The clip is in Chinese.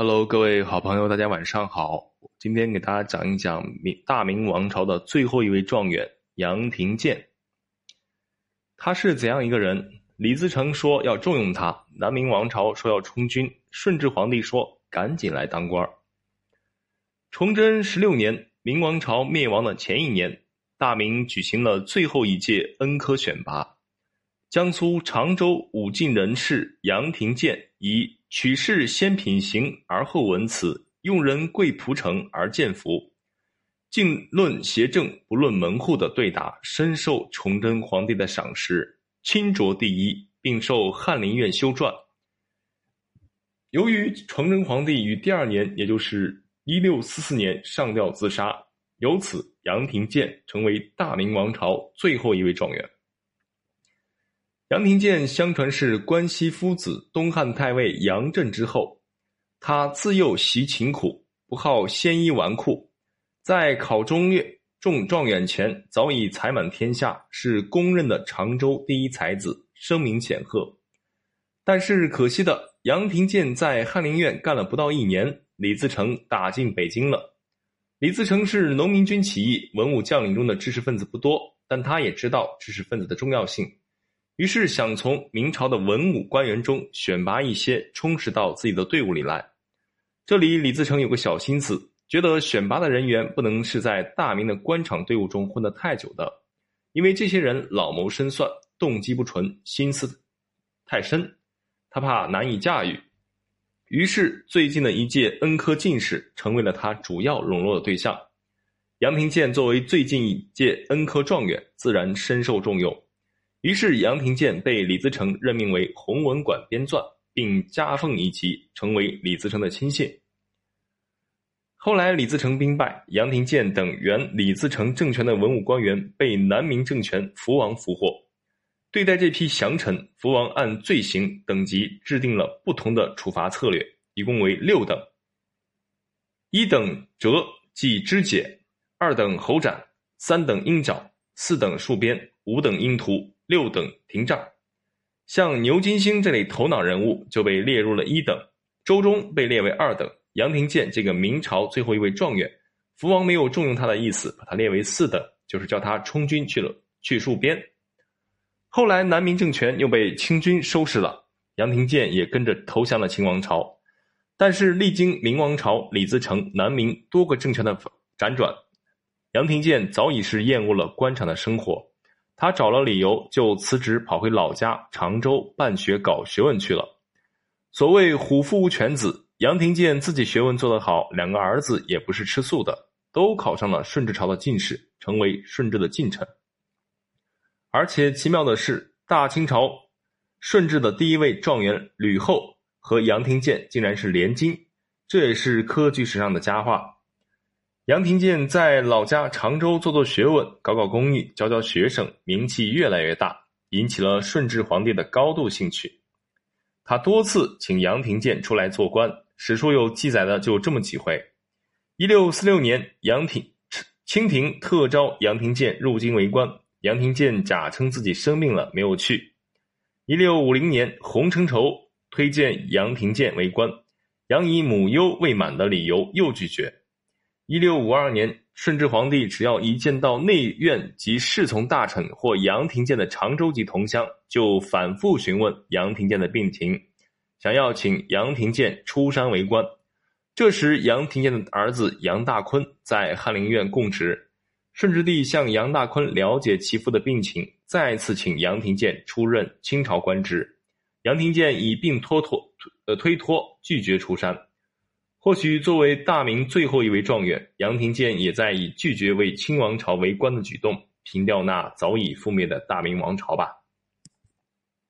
Hello，各位好朋友，大家晚上好。今天给大家讲一讲明大明王朝的最后一位状元杨廷健。他是怎样一个人？李自成说要重用他，南明王朝说要充军，顺治皇帝说赶紧来当官。崇祯十六年，明王朝灭亡的前一年，大明举行了最后一届恩科选拔。江苏常州武进人士杨廷健以。取士先品行而后文辞，用人贵仆诚而见福。竟论邪正不论门户的对答，深受崇祯皇帝的赏识，亲酌第一，并受翰林院修撰。由于崇祯皇帝于第二年，也就是一六四四年上吊自杀，由此杨廷健成为大明王朝最后一位状元。杨廷健相传是关西夫子东汉太尉杨震之后，他自幼习勤苦，不好鲜衣纨绔，在考中略中状元前早已才满天下，是公认的常州第一才子，声名显赫。但是可惜的，杨廷健在翰林院干了不到一年，李自成打进北京了。李自成是农民军起义文武将领中的知识分子不多，但他也知道知识分子的重要性。于是想从明朝的文武官员中选拔一些，充实到自己的队伍里来。这里李自成有个小心思，觉得选拔的人员不能是在大明的官场队伍中混得太久的，因为这些人老谋深算，动机不纯，心思太深，他怕难以驾驭。于是最近的一届恩科进士成为了他主要笼络的对象。杨廷健作为最近一届恩科状元，自然深受重用。于是，杨廷健被李自成任命为弘文馆编纂，并加封一级，成为李自成的亲信。后来，李自成兵败，杨廷健等原李自成政权的文武官员被南明政权福王俘获。对待这批降臣，福王按罪行等级制定了不同的处罚策略，一共为六等：一等折，即肢解；二等喉斩；三等鹰角；四等戍边；五等鹰屠。六等廷杖，像牛金星这类头脑人物就被列入了一等，周忠被列为二等，杨廷健这个明朝最后一位状元，福王没有重用他的意思，把他列为四等，就是叫他充军去了，去戍边。后来南明政权又被清军收拾了，杨廷健也跟着投降了清王朝。但是历经明王朝、李自成、南明多个政权的辗转，杨廷健早已是厌恶了官场的生活。他找了理由，就辞职跑回老家常州办学搞学问去了。所谓虎父无犬子，杨廷健自己学问做得好，两个儿子也不是吃素的，都考上了顺治朝的进士，成为顺治的近臣。而且奇妙的是，大清朝顺治的第一位状元吕后和杨廷健竟然是连襟，这也是科举史上的佳话。杨廷健在老家常州做做学问，搞搞公益，教教学生，名气越来越大，引起了顺治皇帝的高度兴趣。他多次请杨廷健出来做官，史书有记载的就这么几回。一六四六年，杨廷清廷特招杨廷健入京为官，杨廷健假称自己生病了，没有去。一六五零年，洪承畴推荐杨廷健为官，杨以母忧未满的理由又拒绝。一六五二年，顺治皇帝只要一见到内院及侍从大臣或杨廷健的常州籍同乡，就反复询问杨廷健的病情，想要请杨廷健出山为官。这时，杨廷健的儿子杨大坤在翰林院供职，顺治帝向杨大坤了解其父的病情，再次请杨廷健出任清朝官职。杨廷健以病拖拖呃推脱，拒绝出山。或许作为大明最后一位状元，杨廷健也在以拒绝为清王朝为官的举动，平掉那早已覆灭的大明王朝吧。